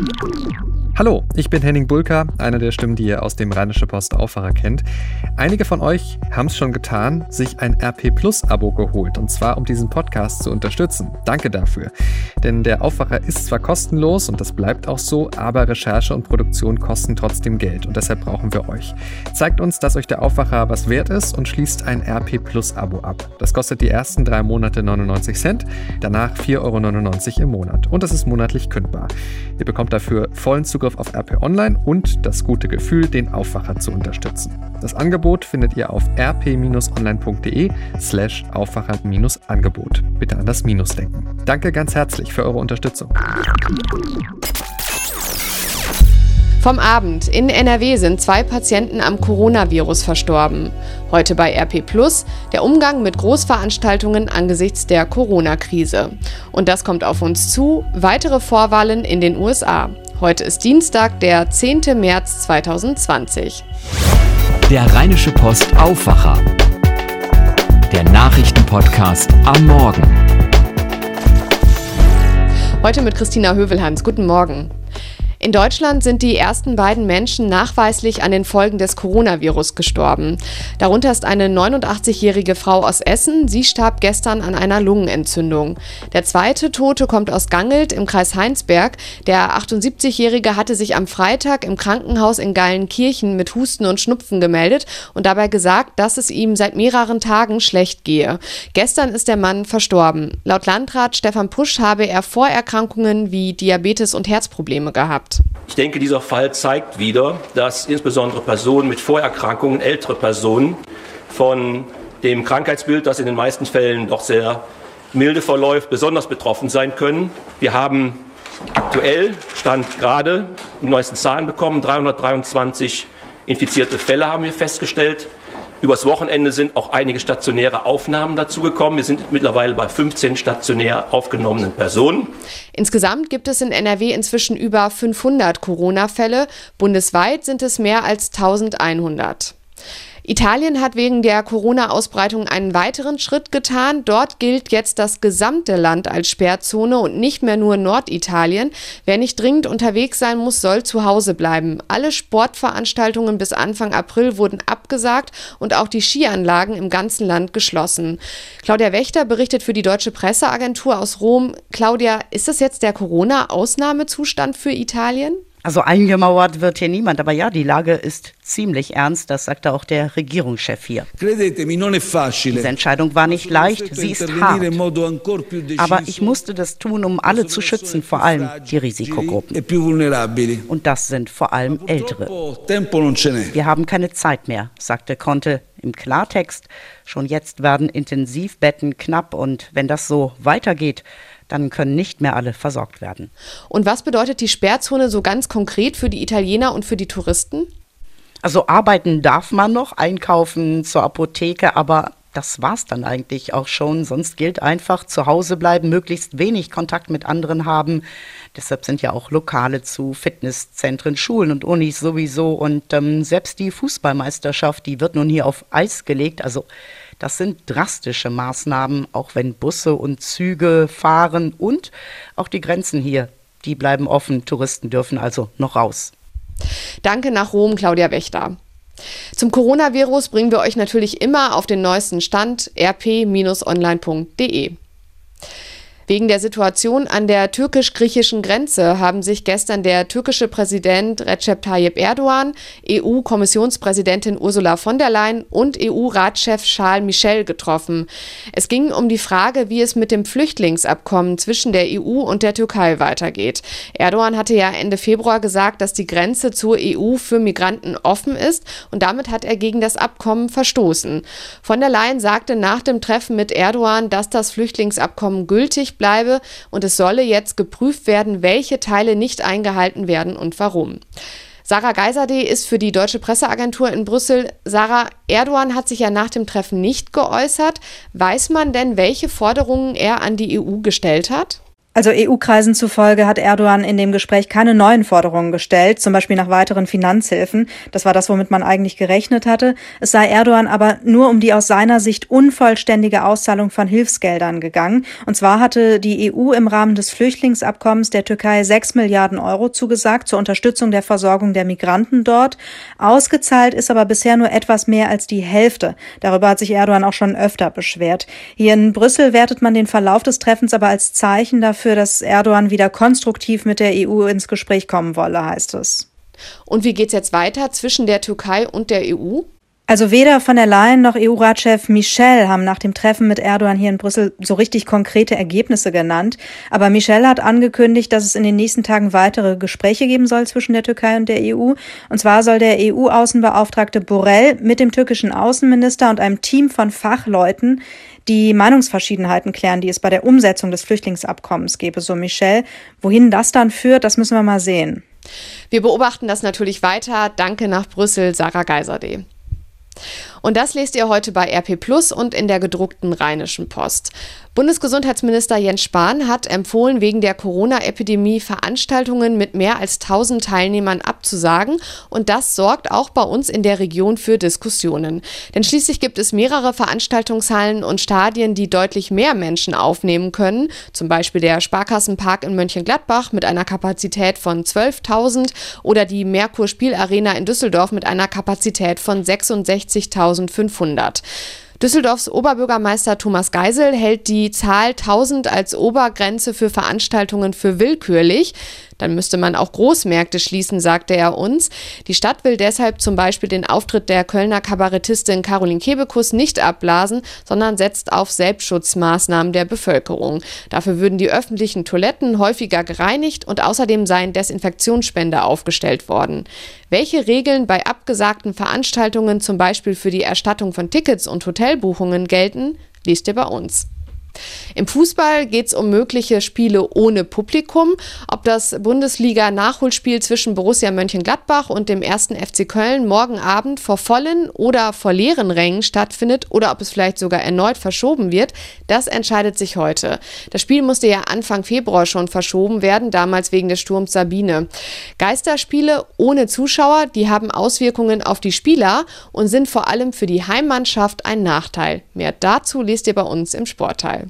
Música Hallo, ich bin Henning Bulka, einer der Stimmen, die ihr aus dem Rheinische Post Aufwacher kennt. Einige von euch haben es schon getan, sich ein RP Plus Abo geholt und zwar um diesen Podcast zu unterstützen. Danke dafür. Denn der Aufwacher ist zwar kostenlos und das bleibt auch so, aber Recherche und Produktion kosten trotzdem Geld und deshalb brauchen wir euch. Zeigt uns, dass euch der Aufwacher was wert ist und schließt ein RP Plus Abo ab. Das kostet die ersten drei Monate 99 Cent, danach 4,99 Euro im Monat und es ist monatlich kündbar. Ihr bekommt dafür vollen Zugriff Zugriff auf RP Online und das gute Gefühl, den Aufwacher zu unterstützen. Das Angebot findet ihr auf rp-online.de slash Aufwacher-Angebot. Bitte an das Minus denken. Danke ganz herzlich für eure Unterstützung. Vom Abend. In NRW sind zwei Patienten am Coronavirus verstorben. Heute bei RP Plus der Umgang mit Großveranstaltungen angesichts der Corona-Krise. Und das kommt auf uns zu. Weitere Vorwahlen in den USA. Heute ist Dienstag, der 10. März 2020. Der Rheinische Post Aufwacher. Der Nachrichtenpodcast am Morgen. Heute mit Christina Hövelhans. Guten Morgen. In Deutschland sind die ersten beiden Menschen nachweislich an den Folgen des Coronavirus gestorben. Darunter ist eine 89-jährige Frau aus Essen. Sie starb gestern an einer Lungenentzündung. Der zweite Tote kommt aus Gangelt im Kreis Heinsberg. Der 78-jährige hatte sich am Freitag im Krankenhaus in Geilenkirchen mit Husten und Schnupfen gemeldet und dabei gesagt, dass es ihm seit mehreren Tagen schlecht gehe. Gestern ist der Mann verstorben. Laut Landrat Stefan Pusch habe er Vorerkrankungen wie Diabetes und Herzprobleme gehabt. Ich denke, dieser Fall zeigt wieder, dass insbesondere Personen mit Vorerkrankungen, ältere Personen, von dem Krankheitsbild, das in den meisten Fällen doch sehr milde verläuft, besonders betroffen sein können. Wir haben aktuell, Stand gerade, die neuesten Zahlen bekommen, 323 infizierte Fälle haben wir festgestellt. Übers Wochenende sind auch einige stationäre Aufnahmen dazugekommen. Wir sind mittlerweile bei 15 stationär aufgenommenen Personen. Insgesamt gibt es in NRW inzwischen über 500 Corona-Fälle. Bundesweit sind es mehr als 1100. Italien hat wegen der Corona-Ausbreitung einen weiteren Schritt getan. Dort gilt jetzt das gesamte Land als Sperrzone und nicht mehr nur Norditalien. Wer nicht dringend unterwegs sein muss, soll zu Hause bleiben. Alle Sportveranstaltungen bis Anfang April wurden abgesagt und auch die Skianlagen im ganzen Land geschlossen. Claudia Wächter berichtet für die Deutsche Presseagentur aus Rom. Claudia, ist das jetzt der Corona-Ausnahmezustand für Italien? Also eingemauert wird hier niemand, aber ja, die Lage ist ziemlich ernst, das sagte auch der Regierungschef hier. Diese Entscheidung war nicht leicht, sie ist hart. Aber ich musste das tun, um alle zu schützen, vor allem die Risikogruppen. E Und das sind vor allem Ältere. Wir haben keine Zeit mehr, sagte Conte im Klartext. Schon jetzt werden Intensivbetten knapp und wenn das so weitergeht, dann können nicht mehr alle versorgt werden. Und was bedeutet die Sperrzone so ganz konkret für die Italiener und für die Touristen? Also arbeiten darf man noch, einkaufen zur Apotheke, aber das war's dann eigentlich auch schon. Sonst gilt einfach zu Hause bleiben, möglichst wenig Kontakt mit anderen haben. Deshalb sind ja auch Lokale zu, Fitnesszentren, Schulen und Unis sowieso. Und ähm, selbst die Fußballmeisterschaft, die wird nun hier auf Eis gelegt. Also das sind drastische Maßnahmen, auch wenn Busse und Züge fahren und auch die Grenzen hier, die bleiben offen. Touristen dürfen also noch raus. Danke nach Rom, Claudia Wächter. Zum Coronavirus bringen wir euch natürlich immer auf den neuesten Stand rp-online.de. Wegen der Situation an der türkisch-griechischen Grenze haben sich gestern der türkische Präsident Recep Tayyip Erdogan, EU-Kommissionspräsidentin Ursula von der Leyen und EU-Ratschef Charles Michel getroffen. Es ging um die Frage, wie es mit dem Flüchtlingsabkommen zwischen der EU und der Türkei weitergeht. Erdogan hatte ja Ende Februar gesagt, dass die Grenze zur EU für Migranten offen ist und damit hat er gegen das Abkommen verstoßen. Von der Leyen sagte nach dem Treffen mit Erdogan, dass das Flüchtlingsabkommen gültig bleibe und es solle jetzt geprüft werden, welche Teile nicht eingehalten werden und warum. Sarah Geiserde ist für die Deutsche Presseagentur in Brüssel. Sarah, Erdogan hat sich ja nach dem Treffen nicht geäußert. Weiß man denn, welche Forderungen er an die EU gestellt hat? Also EU-Kreisen zufolge hat Erdogan in dem Gespräch keine neuen Forderungen gestellt, zum Beispiel nach weiteren Finanzhilfen. Das war das, womit man eigentlich gerechnet hatte. Es sei Erdogan aber nur um die aus seiner Sicht unvollständige Auszahlung von Hilfsgeldern gegangen. Und zwar hatte die EU im Rahmen des Flüchtlingsabkommens der Türkei sechs Milliarden Euro zugesagt zur Unterstützung der Versorgung der Migranten dort. Ausgezahlt ist aber bisher nur etwas mehr als die Hälfte. Darüber hat sich Erdogan auch schon öfter beschwert. Hier in Brüssel wertet man den Verlauf des Treffens aber als Zeichen dafür, dafür, dass Erdogan wieder konstruktiv mit der EU ins Gespräch kommen wolle, heißt es. Und wie geht es jetzt weiter zwischen der Türkei und der EU? Also weder von der Leyen noch EU-Ratschef Michel haben nach dem Treffen mit Erdogan hier in Brüssel so richtig konkrete Ergebnisse genannt. Aber Michel hat angekündigt, dass es in den nächsten Tagen weitere Gespräche geben soll zwischen der Türkei und der EU. Und zwar soll der EU-Außenbeauftragte Borrell mit dem türkischen Außenminister und einem Team von Fachleuten die Meinungsverschiedenheiten klären, die es bei der Umsetzung des Flüchtlingsabkommens gäbe, so Michel. Wohin das dann führt, das müssen wir mal sehen. Wir beobachten das natürlich weiter. Danke nach Brüssel, Sarah Geiserde. Und das lest ihr heute bei RP Plus und in der gedruckten Rheinischen Post. Bundesgesundheitsminister Jens Spahn hat empfohlen, wegen der Corona-Epidemie Veranstaltungen mit mehr als 1000 Teilnehmern abzusagen. Und das sorgt auch bei uns in der Region für Diskussionen. Denn schließlich gibt es mehrere Veranstaltungshallen und Stadien, die deutlich mehr Menschen aufnehmen können. Zum Beispiel der Sparkassenpark in Mönchengladbach mit einer Kapazität von 12.000 oder die Merkur Spielarena in Düsseldorf mit einer Kapazität von 66.500. Düsseldorfs Oberbürgermeister Thomas Geisel hält die Zahl 1000 als Obergrenze für Veranstaltungen für willkürlich. Dann müsste man auch Großmärkte schließen, sagte er uns. Die Stadt will deshalb zum Beispiel den Auftritt der Kölner Kabarettistin Caroline Kebekus nicht abblasen, sondern setzt auf Selbstschutzmaßnahmen der Bevölkerung. Dafür würden die öffentlichen Toiletten häufiger gereinigt und außerdem seien Desinfektionsspender aufgestellt worden. Welche Regeln bei abgesagten Veranstaltungen zum Beispiel für die Erstattung von Tickets und Hotelbuchungen gelten, liest ihr bei uns. Im Fußball geht es um mögliche Spiele ohne Publikum. Ob das Bundesliga-Nachholspiel zwischen Borussia Mönchengladbach und dem ersten FC Köln morgen Abend vor vollen oder vor leeren Rängen stattfindet oder ob es vielleicht sogar erneut verschoben wird, das entscheidet sich heute. Das Spiel musste ja Anfang Februar schon verschoben werden, damals wegen des Sturms Sabine. Geisterspiele ohne Zuschauer, die haben Auswirkungen auf die Spieler und sind vor allem für die Heimmannschaft ein Nachteil. Mehr dazu lest ihr bei uns im Sportteil.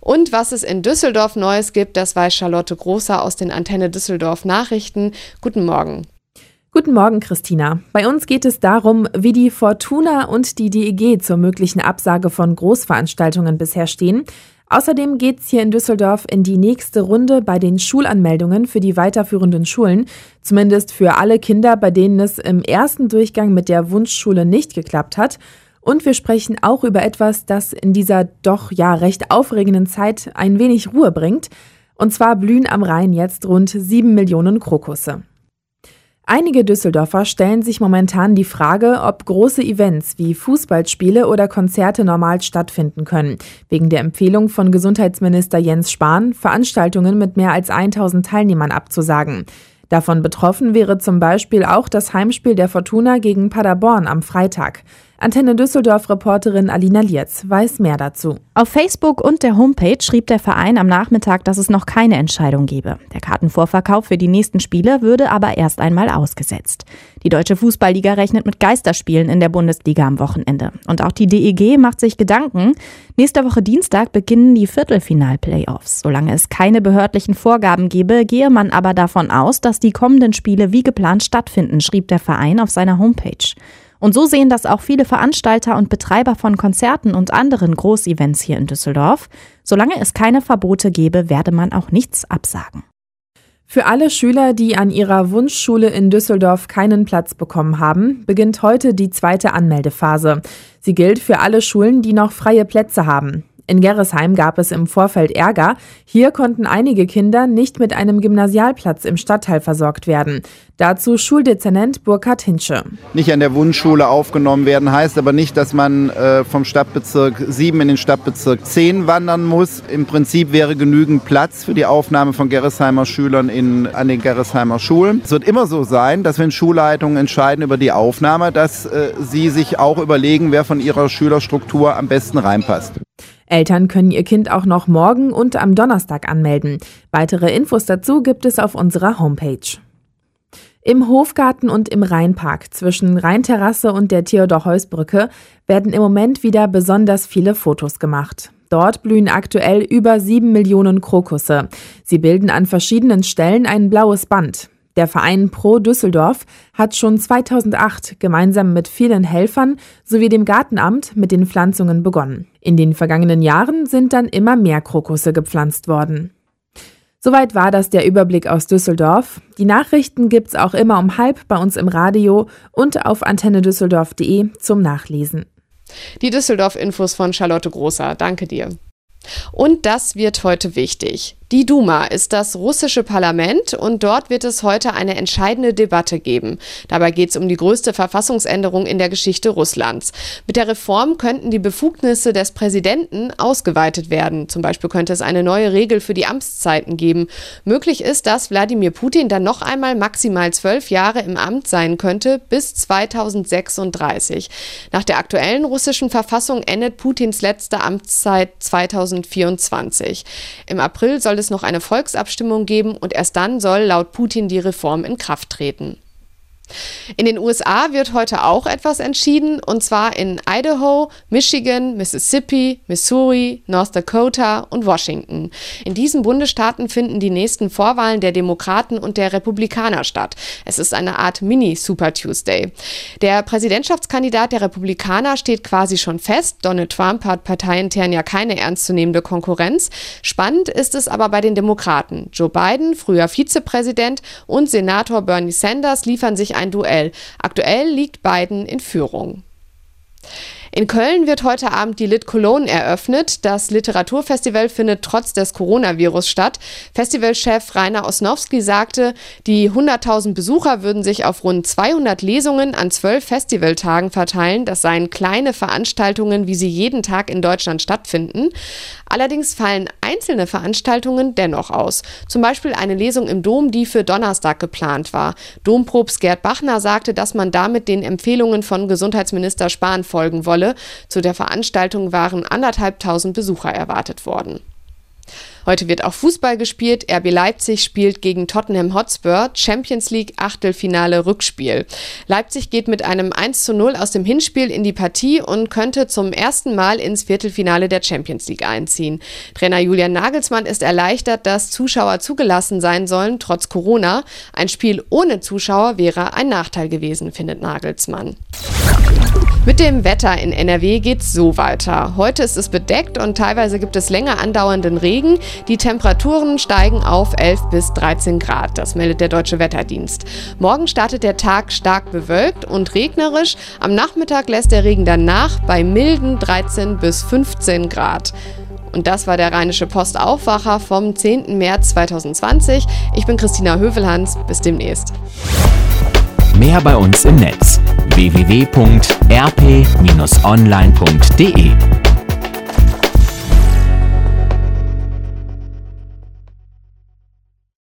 Und was es in Düsseldorf Neues gibt, das weiß Charlotte Großer aus den Antenne Düsseldorf Nachrichten. Guten Morgen. Guten Morgen, Christina. Bei uns geht es darum, wie die Fortuna und die DEG zur möglichen Absage von Großveranstaltungen bisher stehen. Außerdem geht es hier in Düsseldorf in die nächste Runde bei den Schulanmeldungen für die weiterführenden Schulen. Zumindest für alle Kinder, bei denen es im ersten Durchgang mit der Wunschschule nicht geklappt hat. Und wir sprechen auch über etwas, das in dieser doch ja recht aufregenden Zeit ein wenig Ruhe bringt. Und zwar blühen am Rhein jetzt rund sieben Millionen Krokusse. Einige Düsseldorfer stellen sich momentan die Frage, ob große Events wie Fußballspiele oder Konzerte normal stattfinden können, wegen der Empfehlung von Gesundheitsminister Jens Spahn, Veranstaltungen mit mehr als 1000 Teilnehmern abzusagen. Davon betroffen wäre zum Beispiel auch das Heimspiel der Fortuna gegen Paderborn am Freitag. Antenne Düsseldorf-Reporterin Alina Lietz weiß mehr dazu. Auf Facebook und der Homepage schrieb der Verein am Nachmittag, dass es noch keine Entscheidung gebe. Der Kartenvorverkauf für die nächsten Spiele würde aber erst einmal ausgesetzt. Die Deutsche Fußballliga rechnet mit Geisterspielen in der Bundesliga am Wochenende. Und auch die DEG macht sich Gedanken. Nächste Woche Dienstag beginnen die Viertelfinal-Playoffs. Solange es keine behördlichen Vorgaben gebe, gehe man aber davon aus, dass die kommenden Spiele wie geplant stattfinden, schrieb der Verein auf seiner Homepage. Und so sehen das auch viele Veranstalter und Betreiber von Konzerten und anderen Großevents hier in Düsseldorf. Solange es keine Verbote gäbe, werde man auch nichts absagen. Für alle Schüler, die an ihrer Wunschschule in Düsseldorf keinen Platz bekommen haben, beginnt heute die zweite Anmeldephase. Sie gilt für alle Schulen, die noch freie Plätze haben. In Gerresheim gab es im Vorfeld Ärger. Hier konnten einige Kinder nicht mit einem Gymnasialplatz im Stadtteil versorgt werden. Dazu Schuldezernent Burkhard Hinsche. Nicht an der Wunschschule aufgenommen werden heißt aber nicht, dass man äh, vom Stadtbezirk 7 in den Stadtbezirk 10 wandern muss. Im Prinzip wäre genügend Platz für die Aufnahme von Gerresheimer Schülern in, an den Gerresheimer Schulen. Es wird immer so sein, dass wenn Schulleitungen entscheiden über die Aufnahme, dass äh, sie sich auch überlegen, wer von ihrer Schülerstruktur am besten reinpasst. Eltern können ihr Kind auch noch morgen und am Donnerstag anmelden. Weitere Infos dazu gibt es auf unserer Homepage. Im Hofgarten und im Rheinpark zwischen Rheinterrasse und der Theodor-Heuss-Brücke werden im Moment wieder besonders viele Fotos gemacht. Dort blühen aktuell über sieben Millionen Krokusse. Sie bilden an verschiedenen Stellen ein blaues Band. Der Verein Pro Düsseldorf hat schon 2008 gemeinsam mit vielen Helfern sowie dem Gartenamt mit den Pflanzungen begonnen. In den vergangenen Jahren sind dann immer mehr Krokusse gepflanzt worden. Soweit war das der Überblick aus Düsseldorf. Die Nachrichten gibt's auch immer um halb bei uns im Radio und auf antennedüsseldorf.de zum Nachlesen. Die Düsseldorf-Infos von Charlotte Großer. Danke dir. Und das wird heute wichtig. Die Duma ist das russische Parlament und dort wird es heute eine entscheidende Debatte geben. Dabei geht es um die größte Verfassungsänderung in der Geschichte Russlands. Mit der Reform könnten die Befugnisse des Präsidenten ausgeweitet werden. Zum Beispiel könnte es eine neue Regel für die Amtszeiten geben. Möglich ist, dass Wladimir Putin dann noch einmal maximal zwölf Jahre im Amt sein könnte, bis 2036. Nach der aktuellen russischen Verfassung endet Putins letzte Amtszeit 2024. Im April soll es es noch eine Volksabstimmung geben und erst dann soll laut Putin die Reform in Kraft treten. In den USA wird heute auch etwas entschieden, und zwar in Idaho, Michigan, Mississippi, Missouri, North Dakota und Washington. In diesen Bundesstaaten finden die nächsten Vorwahlen der Demokraten und der Republikaner statt. Es ist eine Art Mini-Super Tuesday. Der Präsidentschaftskandidat der Republikaner steht quasi schon fest. Donald Trump hat parteiintern ja keine ernstzunehmende Konkurrenz. Spannend ist es aber bei den Demokraten. Joe Biden, früher Vizepräsident, und Senator Bernie Sanders liefern sich ein Duell. Aktuell liegt Biden in Führung. In Köln wird heute Abend die Lit Cologne eröffnet. Das Literaturfestival findet trotz des Coronavirus statt. Festivalchef Rainer Osnowski sagte, die 100.000 Besucher würden sich auf rund 200 Lesungen an zwölf Festivaltagen verteilen. Das seien kleine Veranstaltungen, wie sie jeden Tag in Deutschland stattfinden. Allerdings fallen einzelne Veranstaltungen dennoch aus. Zum Beispiel eine Lesung im Dom, die für Donnerstag geplant war. Domprobst Gerd Bachner sagte, dass man damit den Empfehlungen von Gesundheitsminister Spahn folgen wolle. Halle. Zu der Veranstaltung waren anderthalbtausend Besucher erwartet worden. Heute wird auch Fußball gespielt. RB Leipzig spielt gegen Tottenham Hotspur. Champions League Achtelfinale Rückspiel. Leipzig geht mit einem 1 zu 0 aus dem Hinspiel in die Partie und könnte zum ersten Mal ins Viertelfinale der Champions League einziehen. Trainer Julian Nagelsmann ist erleichtert, dass Zuschauer zugelassen sein sollen, trotz Corona. Ein Spiel ohne Zuschauer wäre ein Nachteil gewesen, findet Nagelsmann. Mit dem Wetter in NRW geht's so weiter. Heute ist es bedeckt und teilweise gibt es länger andauernden Regen. Die Temperaturen steigen auf 11 bis 13 Grad. Das meldet der Deutsche Wetterdienst. Morgen startet der Tag stark bewölkt und regnerisch. Am Nachmittag lässt der Regen dann nach bei milden 13 bis 15 Grad. Und das war der Rheinische Post Aufwacher vom 10. März 2020. Ich bin Christina Hövelhans. Bis demnächst. Mehr bei uns im Netz www.rp-online.de